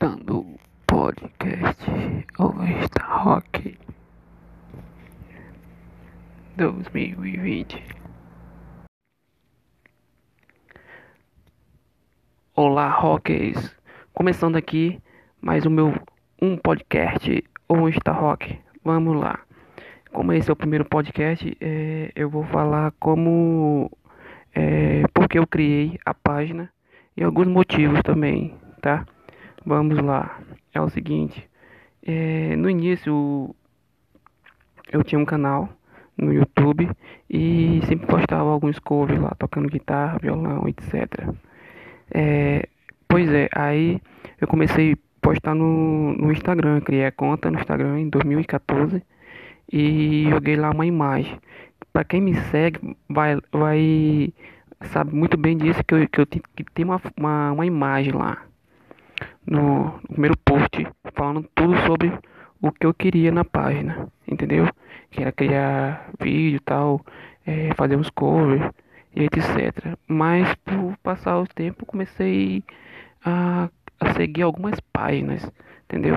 escutando o podcast Ovesta Rock 2020. Olá, rockers! Começando aqui mais o meu um podcast Ovesta Rock. Vamos lá. Como esse é o primeiro podcast, é, eu vou falar como é, porque eu criei a página e alguns motivos também, tá? Vamos lá. É o seguinte. É, no início eu tinha um canal no YouTube e sempre postava alguns covers lá, tocando guitarra, violão, etc. É, pois é, aí eu comecei a postar no, no Instagram, criei a conta no Instagram em 2014 e joguei lá uma imagem. Para quem me segue, vai, vai sabe muito bem disso que eu, que eu que tem uma, uma, uma imagem lá no, no primeiro post falando tudo sobre o que eu queria na página, entendeu? Que era criar vídeo e tal, é, fazer uns covers e etc. Mas por passar o tempo comecei a, a seguir algumas páginas, entendeu?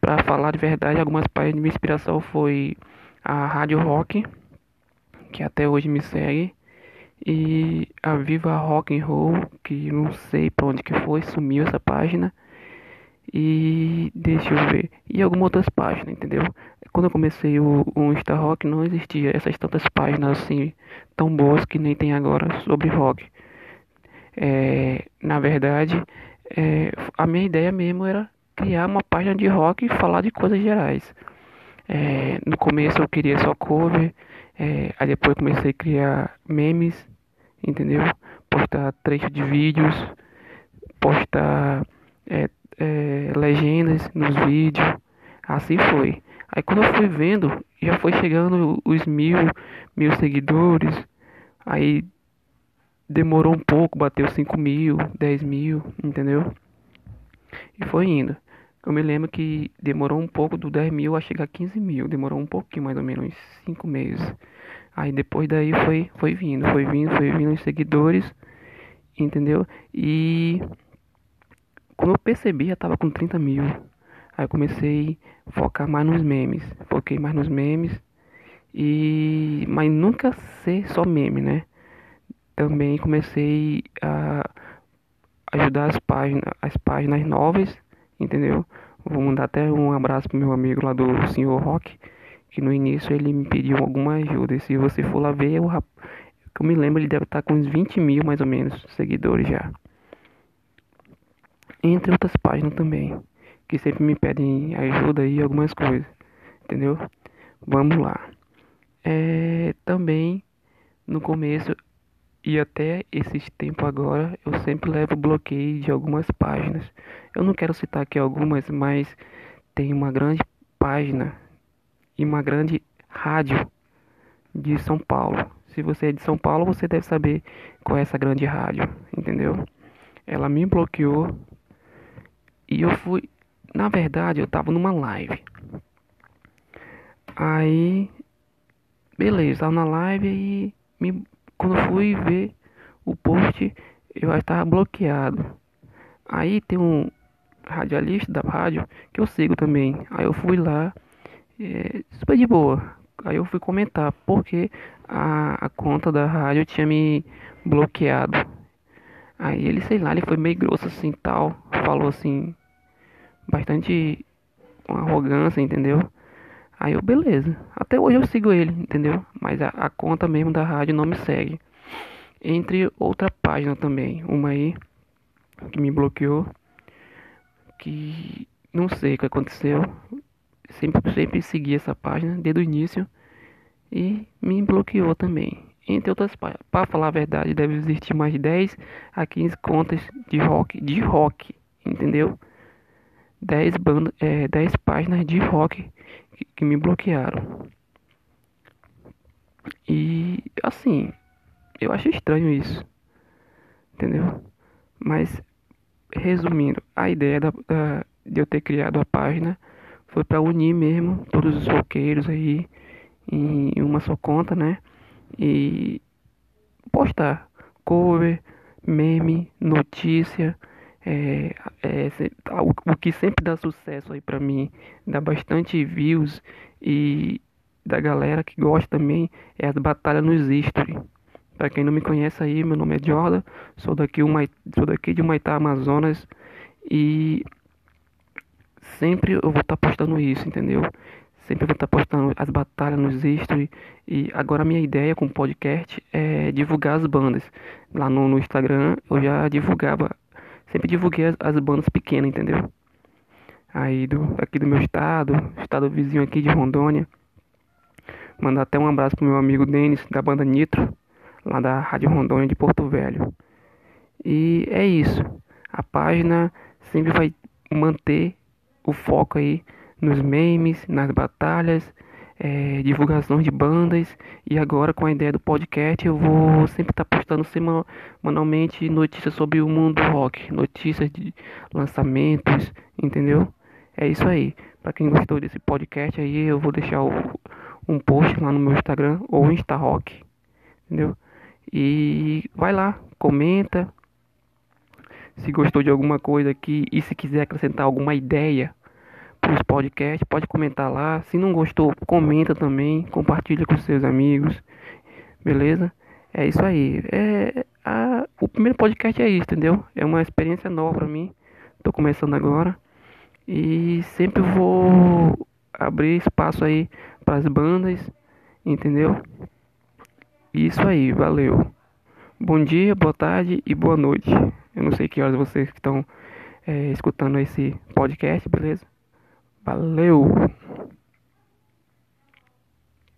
Para falar de verdade, algumas páginas de minha inspiração foi a Rádio Rock, que até hoje me segue, e a Viva Rock and Roll, que não sei para onde que foi, sumiu essa página. E deixa eu ver. E algumas outras páginas, entendeu? Quando eu comecei o, o Insta Rock não existia essas tantas páginas assim tão boas que nem tem agora sobre rock. É, na verdade, é, a minha ideia mesmo era criar uma página de rock e falar de coisas gerais. É, no começo eu queria só cover, é, aí depois comecei a criar memes, entendeu? Postar trechos de vídeos, postar é, é, legendas nos vídeos, assim foi. Aí quando eu fui vendo, já foi chegando os mil, mil seguidores, aí demorou um pouco, bateu cinco mil, dez mil, entendeu? E foi indo. Eu me lembro que demorou um pouco do 10 mil a chegar a 15 mil. Demorou um pouquinho, mais ou menos, uns 5 meses. Aí depois daí foi, foi vindo, foi vindo, foi vindo os seguidores, entendeu? E quando eu percebi, já tava com 30 mil. Aí eu comecei a focar mais nos memes. Foquei mais nos memes. E. Mas nunca ser só meme, né? Também comecei a ajudar as páginas, as páginas novas entendeu? Vou mandar até um abraço pro meu amigo lá do Senhor Rock, que no início ele me pediu alguma ajuda. E se você for lá ver, eu, eu me lembro, ele deve estar com uns 20 mil mais ou menos seguidores já. Entre outras páginas também, que sempre me pedem ajuda e algumas coisas, entendeu? Vamos lá. É, também no começo e até esses tempos agora eu sempre levo bloqueio de algumas páginas. Eu não quero citar aqui algumas, mas tem uma grande página e uma grande rádio de São Paulo. Se você é de São Paulo, você deve saber qual é essa grande rádio, entendeu? Ela me bloqueou e eu fui, na verdade, eu tava numa live. Aí, beleza, tava na live e me quando fui ver o post, eu já estava bloqueado. Aí tem um radialista da rádio que eu sigo também. Aí eu fui lá, é, super de boa. Aí eu fui comentar porque a, a conta da rádio tinha me bloqueado. Aí ele, sei lá, ele foi meio grosso assim tal. Falou assim, bastante com arrogância, entendeu? Aí eu, beleza. Até hoje eu sigo ele, entendeu? Mas a, a conta mesmo da rádio não me segue. Entre outra página também, uma aí que me bloqueou, que não sei o que aconteceu. Sempre, sempre segui essa página desde o início e me bloqueou também. Entre outras páginas, para falar a verdade, deve existir mais de 10 a 15 contas de rock, de rock, entendeu? 10, banda, é, 10 páginas de rock que, que me bloquearam. E assim, eu acho estranho isso. Entendeu? Mas resumindo, a ideia da, da, de eu ter criado a página foi para unir mesmo todos os roqueiros aí em uma só conta, né? E postar cover, meme, notícia, é, é, o, o que sempre dá sucesso aí pra mim, dá bastante views e da galera que gosta também é as batalhas nos history. Pra quem não me conhece aí, meu nome é Jordan, sou daqui, uma, sou daqui de Humaitá, Amazonas e sempre eu vou estar tá postando isso, entendeu? Sempre vou estar tá postando as batalhas nos history e agora a minha ideia com o podcast é divulgar as bandas. Lá no, no Instagram eu já divulgava, sempre divulguei as, as bandas pequenas, entendeu? Aí do, aqui do meu estado, estado vizinho aqui de Rondônia. Mandar até um abraço pro meu amigo Denis, da banda Nitro, lá da Rádio Rondônia de Porto Velho. E é isso. A página sempre vai manter o foco aí nos memes, nas batalhas, é, divulgações de bandas e agora com a ideia do podcast eu vou sempre estar tá postando semanalmente notícias sobre o mundo do rock, notícias de lançamentos, entendeu? É isso aí. Para quem gostou desse podcast aí, eu vou deixar o, um post lá no meu Instagram ou Insta Rock, entendeu? E vai lá, comenta se gostou de alguma coisa aqui e se quiser acrescentar alguma ideia os podcasts, pode comentar lá. Se não gostou, comenta também, compartilha com seus amigos, beleza? É isso aí. É, a, o primeiro podcast é isso, entendeu? É uma experiência nova para mim. Tô começando agora e sempre vou abrir espaço aí para as bandas, entendeu? Isso aí, valeu. Bom dia, boa tarde e boa noite. Eu não sei que horas vocês estão é, escutando esse podcast, beleza? Valeu!